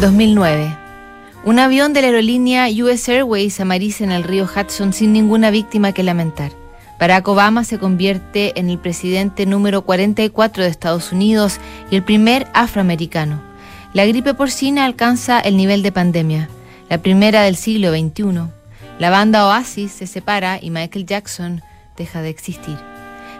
2009. Un avión de la aerolínea US Airways amariza en el río Hudson sin ninguna víctima que lamentar. Barack Obama se convierte en el presidente número 44 de Estados Unidos y el primer afroamericano. La gripe porcina alcanza el nivel de pandemia, la primera del siglo XXI. La banda Oasis se separa y Michael Jackson deja de existir.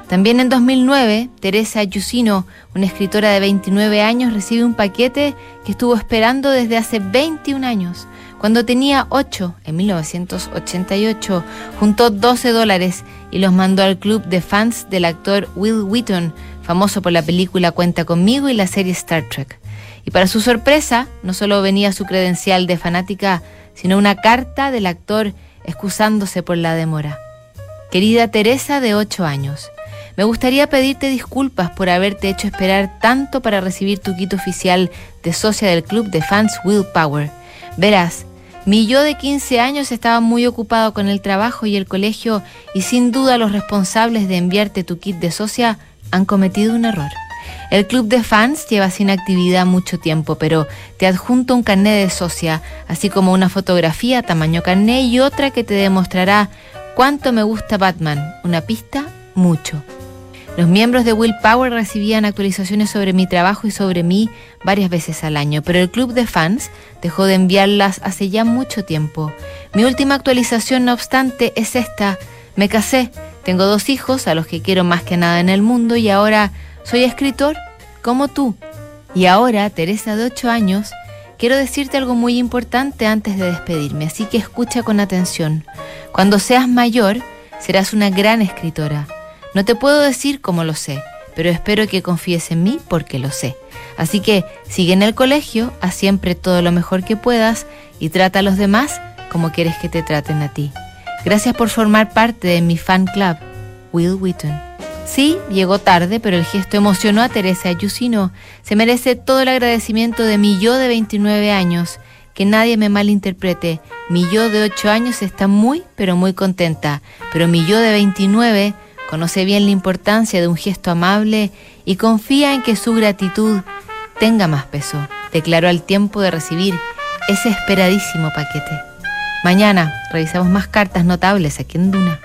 También en 2009, Teresa Yusino, una escritora de 29 años, recibe un paquete que estuvo esperando desde hace 21 años. Cuando tenía 8, en 1988, juntó 12 dólares y los mandó al club de fans del actor Will Wheaton, famoso por la película Cuenta conmigo y la serie Star Trek. Y para su sorpresa, no solo venía su credencial de fanática, sino una carta del actor excusándose por la demora. Querida Teresa de 8 años, me gustaría pedirte disculpas por haberte hecho esperar tanto para recibir tu kit oficial de socia del club de fans Willpower. Verás, mi yo de 15 años estaba muy ocupado con el trabajo y el colegio y sin duda los responsables de enviarte tu kit de socia han cometido un error. El club de fans lleva sin actividad mucho tiempo, pero te adjunto un carnet de socia, así como una fotografía tamaño carnet y otra que te demostrará cuánto me gusta Batman. Una pista, mucho. Los miembros de Willpower recibían actualizaciones sobre mi trabajo y sobre mí varias veces al año, pero el club de fans dejó de enviarlas hace ya mucho tiempo. Mi última actualización, no obstante, es esta. Me casé, tengo dos hijos a los que quiero más que nada en el mundo y ahora soy escritor como tú. Y ahora, Teresa de 8 años, quiero decirte algo muy importante antes de despedirme, así que escucha con atención. Cuando seas mayor, serás una gran escritora no te puedo decir cómo lo sé, pero espero que confíes en mí porque lo sé. Así que sigue en el colegio, haz siempre todo lo mejor que puedas y trata a los demás como quieres que te traten a ti. Gracias por formar parte de mi fan club, Will Wheaton. Sí, llegó tarde, pero el gesto emocionó a Teresa Ayusino. Se merece todo el agradecimiento de mi yo de 29 años. Que nadie me malinterprete. Mi yo de 8 años está muy, pero muy contenta. Pero mi yo de 29 conoce bien la importancia de un gesto amable y confía en que su gratitud tenga más peso, declaró al tiempo de recibir ese esperadísimo paquete. Mañana revisamos más cartas notables aquí en Duna.